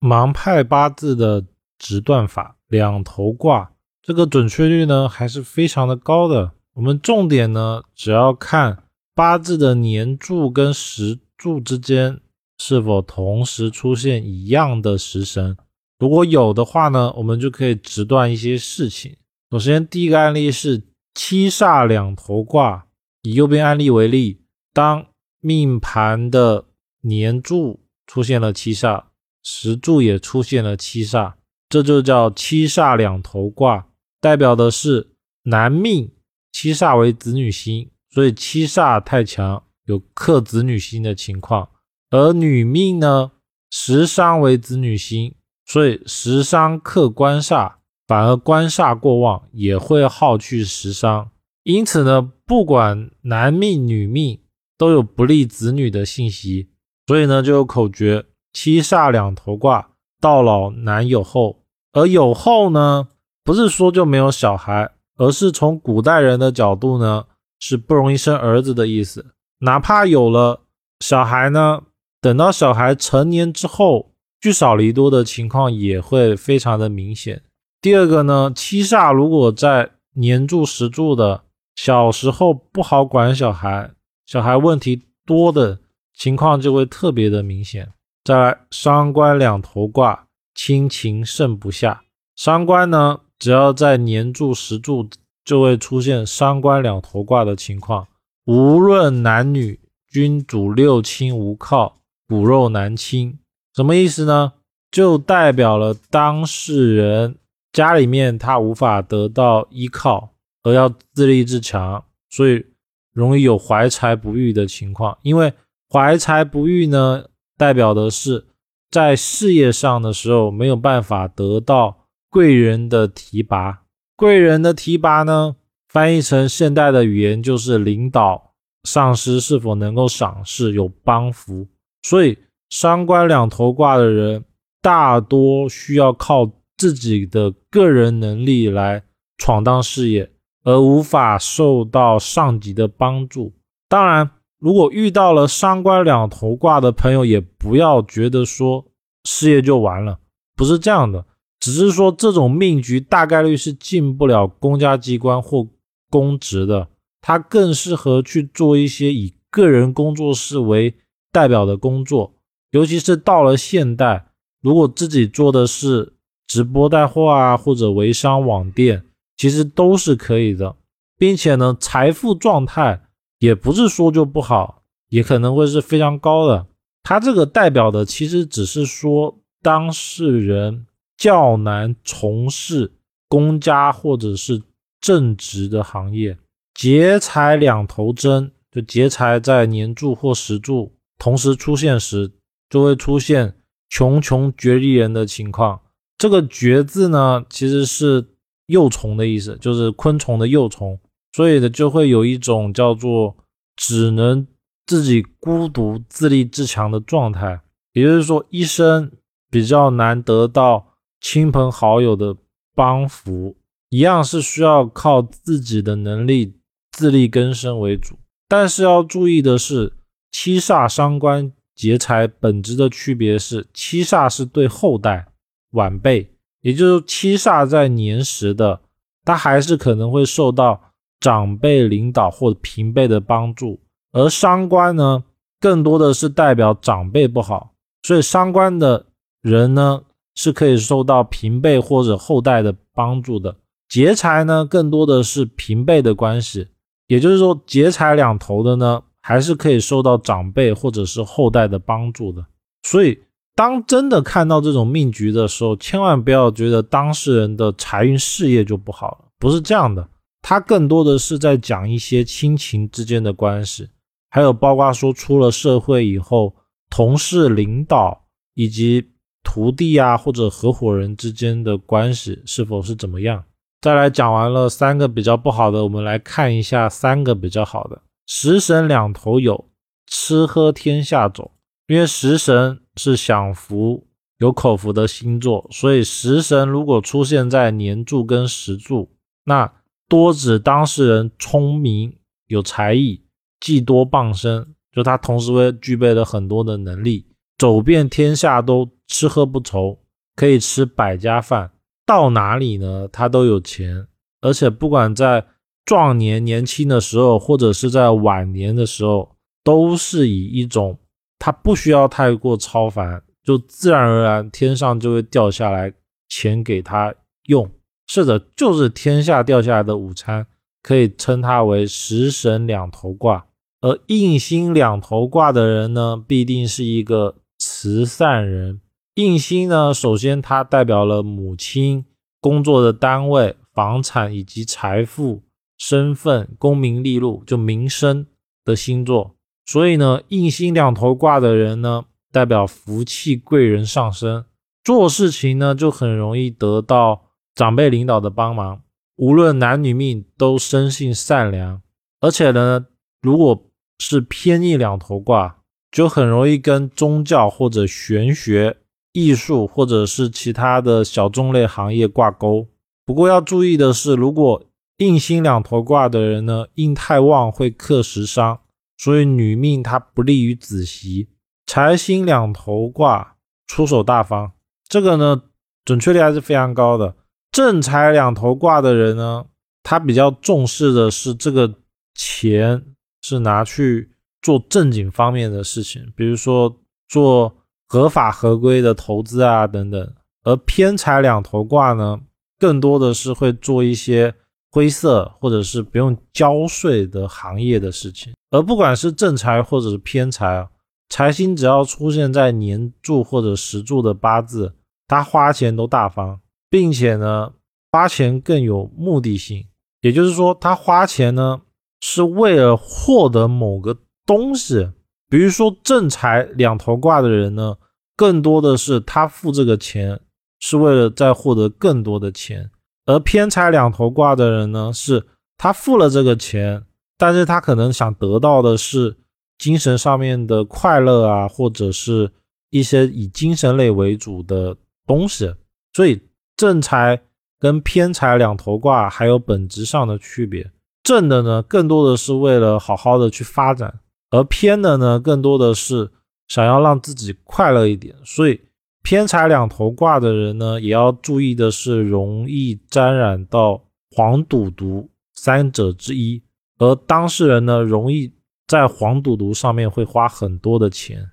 盲派八字的直断法两头挂，这个准确率呢还是非常的高的。我们重点呢，只要看八字的年柱跟时柱之间是否同时出现一样的食神，如果有的话呢，我们就可以直断一些事情。首先，第一个案例是七煞两头挂，以右边案例为例，当命盘的年柱出现了七煞，石柱也出现了七煞，这就叫七煞两头挂，代表的是男命。七煞为子女星，所以七煞太强，有克子女星的情况。而女命呢，食伤为子女星，所以食伤克官煞，反而官煞过旺，也会耗去食伤。因此呢，不管男命女命，都有不利子女的信息。所以呢，就有口诀：七煞两头挂，到老难有后。而有后呢，不是说就没有小孩。而是从古代人的角度呢，是不容易生儿子的意思。哪怕有了小孩呢，等到小孩成年之后，聚少离多的情况也会非常的明显。第二个呢，七煞如果在年柱时柱的小时候不好管小孩，小孩问题多的情况就会特别的明显。再来，伤官两头挂，亲情盛不下。伤官呢？只要在年柱、时柱，就会出现伤官两头挂的情况。无论男女，君主六亲无靠，骨肉难亲。什么意思呢？就代表了当事人家里面他无法得到依靠，而要自立自强，所以容易有怀才不遇的情况。因为怀才不遇呢，代表的是在事业上的时候没有办法得到。贵人的提拔，贵人的提拔呢，翻译成现代的语言就是领导、上司是否能够赏识、有帮扶。所以，伤官两头挂的人，大多需要靠自己的个人能力来闯荡事业，而无法受到上级的帮助。当然，如果遇到了三官两头挂的朋友，也不要觉得说事业就完了，不是这样的。只是说，这种命局大概率是进不了公家机关或公职的，他更适合去做一些以个人工作室为代表的工作。尤其是到了现代，如果自己做的是直播带货啊，或者微商网店，其实都是可以的，并且呢，财富状态也不是说就不好，也可能会是非常高的。他这个代表的其实只是说当事人。较难从事公家或者是正职的行业，劫财两头争，就劫财在年柱或时柱同时出现时，就会出现穷穷绝利人的情况。这个“绝”字呢，其实是幼虫的意思，就是昆虫的幼虫，所以呢，就会有一种叫做只能自己孤独自立自强的状态，也就是说，一生比较难得到。亲朋好友的帮扶，一样是需要靠自己的能力自力更生为主。但是要注意的是，七煞伤官劫财本质的区别是，七煞是对后代晚辈，也就是七煞在年时的，他还是可能会受到长辈领导或者平辈的帮助；而伤官呢，更多的是代表长辈不好，所以伤官的人呢。是可以受到平辈或者后代的帮助的。劫财呢，更多的是平辈的关系，也就是说，劫财两头的呢，还是可以受到长辈或者是后代的帮助的。所以，当真的看到这种命局的时候，千万不要觉得当事人的财运事业就不好了，不是这样的。他更多的是在讲一些亲情之间的关系，还有包括说出了社会以后，同事、领导以及。徒弟啊，或者合伙人之间的关系是否是怎么样？再来讲完了三个比较不好的，我们来看一下三个比较好的。食神两头有，吃喝天下走。因为食神是享福、有口福的星座，所以食神如果出现在年柱跟时柱，那多指当事人聪明、有才艺、技多傍身，就他同时会具备了很多的能力。走遍天下都吃喝不愁，可以吃百家饭，到哪里呢他都有钱，而且不管在壮年年轻的时候，或者是在晚年的时候，都是以一种他不需要太过超凡，就自然而然天上就会掉下来钱给他用，是的，就是天下掉下来的午餐，可以称它为食神两头挂。而印星两头挂的人呢，必定是一个慈善人。印星呢，首先它代表了母亲工作的单位、房产以及财富、身份、功名利禄，就名声的星座。所以呢，印星两头挂的人呢，代表福气、贵人上升，做事情呢就很容易得到长辈领导的帮忙。无论男女命都生性善良，而且呢，如果是偏逆两头挂，就很容易跟宗教或者玄学、艺术或者是其他的小众类行业挂钩。不过要注意的是，如果印星两头挂的人呢，印太旺会克食伤，所以女命它不利于子媳。财星两头挂，出手大方，这个呢准确率还是非常高的。正财两头挂的人呢，他比较重视的是这个钱。是拿去做正经方面的事情，比如说做合法合规的投资啊等等。而偏财两头挂呢，更多的是会做一些灰色或者是不用交税的行业的事情。而不管是正财或者是偏财啊，财星只要出现在年柱或者时柱的八字，他花钱都大方，并且呢，花钱更有目的性。也就是说，他花钱呢。是为了获得某个东西，比如说正财两头挂的人呢，更多的是他付这个钱是为了再获得更多的钱；而偏财两头挂的人呢，是他付了这个钱，但是他可能想得到的是精神上面的快乐啊，或者是一些以精神类为主的东西。所以正财跟偏财两头挂还有本质上的区别。正的呢，更多的是为了好好的去发展，而偏的呢，更多的是想要让自己快乐一点。所以偏财两头挂的人呢，也要注意的是，容易沾染到黄赌毒三者之一，而当事人呢，容易在黄赌毒上面会花很多的钱。